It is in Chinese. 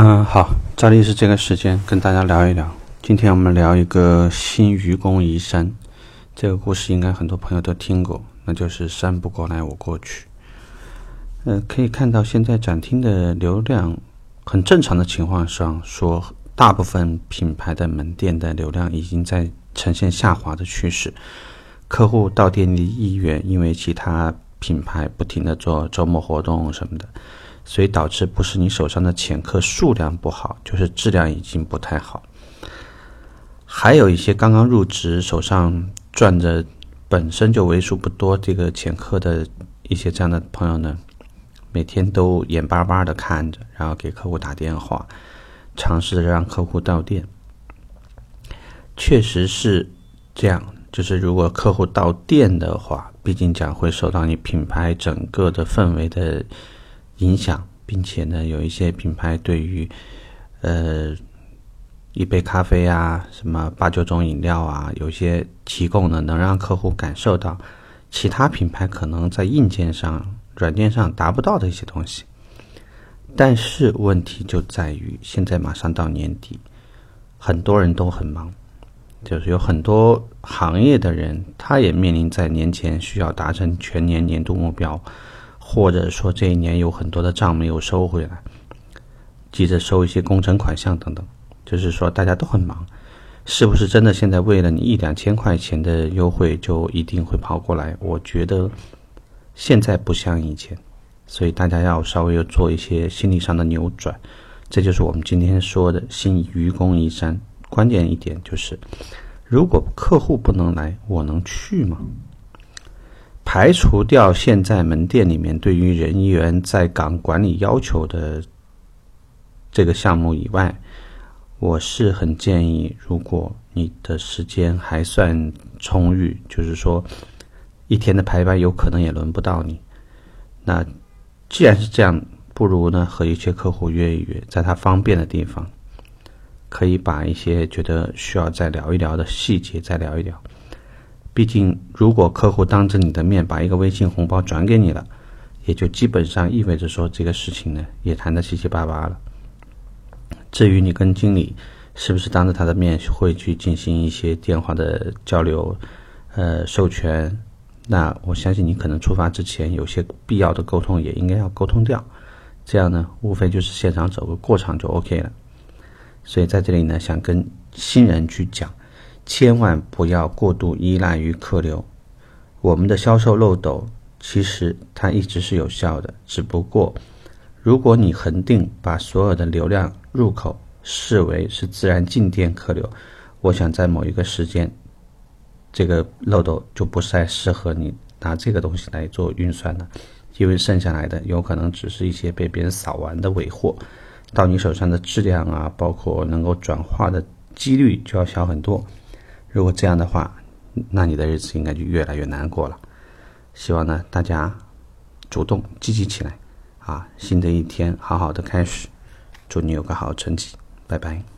嗯，好，照例是这个时间跟大家聊一聊。今天我们聊一个新愚公移山，这个故事应该很多朋友都听过，那就是山不过来我过去。呃，可以看到现在展厅的流量很正常的情况上，说大部分品牌的门店的流量已经在呈现下滑的趋势，客户到店里意愿因为其他品牌不停的做周末活动什么的。所以导致不是你手上的潜客数量不好，就是质量已经不太好。还有一些刚刚入职、手上赚着本身就为数不多这个潜客的一些这样的朋友呢，每天都眼巴巴的看着，然后给客户打电话，尝试着让客户到店。确实是这样，就是如果客户到店的话，毕竟讲会受到你品牌整个的氛围的。影响，并且呢，有一些品牌对于，呃，一杯咖啡啊，什么八九种饮料啊，有些提供呢，能让客户感受到其他品牌可能在硬件上、软件上达不到的一些东西。但是问题就在于，现在马上到年底，很多人都很忙，就是有很多行业的人，他也面临在年前需要达成全年年度目标。或者说这一年有很多的账没有收回来，急着收一些工程款项等等，就是说大家都很忙，是不是真的现在为了你一两千块钱的优惠就一定会跑过来？我觉得现在不像以前，所以大家要稍微要做一些心理上的扭转，这就是我们今天说的新愚公移山。关键一点就是，如果客户不能来，我能去吗？排除掉现在门店里面对于人员在岗管理要求的这个项目以外，我是很建议，如果你的时间还算充裕，就是说一天的排班有可能也轮不到你。那既然是这样，不如呢和一些客户约一约，在他方便的地方，可以把一些觉得需要再聊一聊的细节再聊一聊。毕竟，如果客户当着你的面把一个微信红包转给你了，也就基本上意味着说这个事情呢也谈得七七八八了。至于你跟经理是不是当着他的面会去进行一些电话的交流、呃授权，那我相信你可能出发之前有些必要的沟通也应该要沟通掉。这样呢，无非就是现场走个过场就 OK 了。所以在这里呢，想跟新人去讲。千万不要过度依赖于客流，我们的销售漏斗其实它一直是有效的，只不过如果你恒定把所有的流量入口视为是自然进店客流，我想在某一个时间，这个漏斗就不太适合你拿这个东西来做运算了，因为剩下来的有可能只是一些被别人扫完的尾货，到你手上的质量啊，包括能够转化的几率就要小很多。如果这样的话，那你的日子应该就越来越难过了。希望呢，大家主动积极起来，啊，新的一天好好的开始，祝你有个好成绩，拜拜。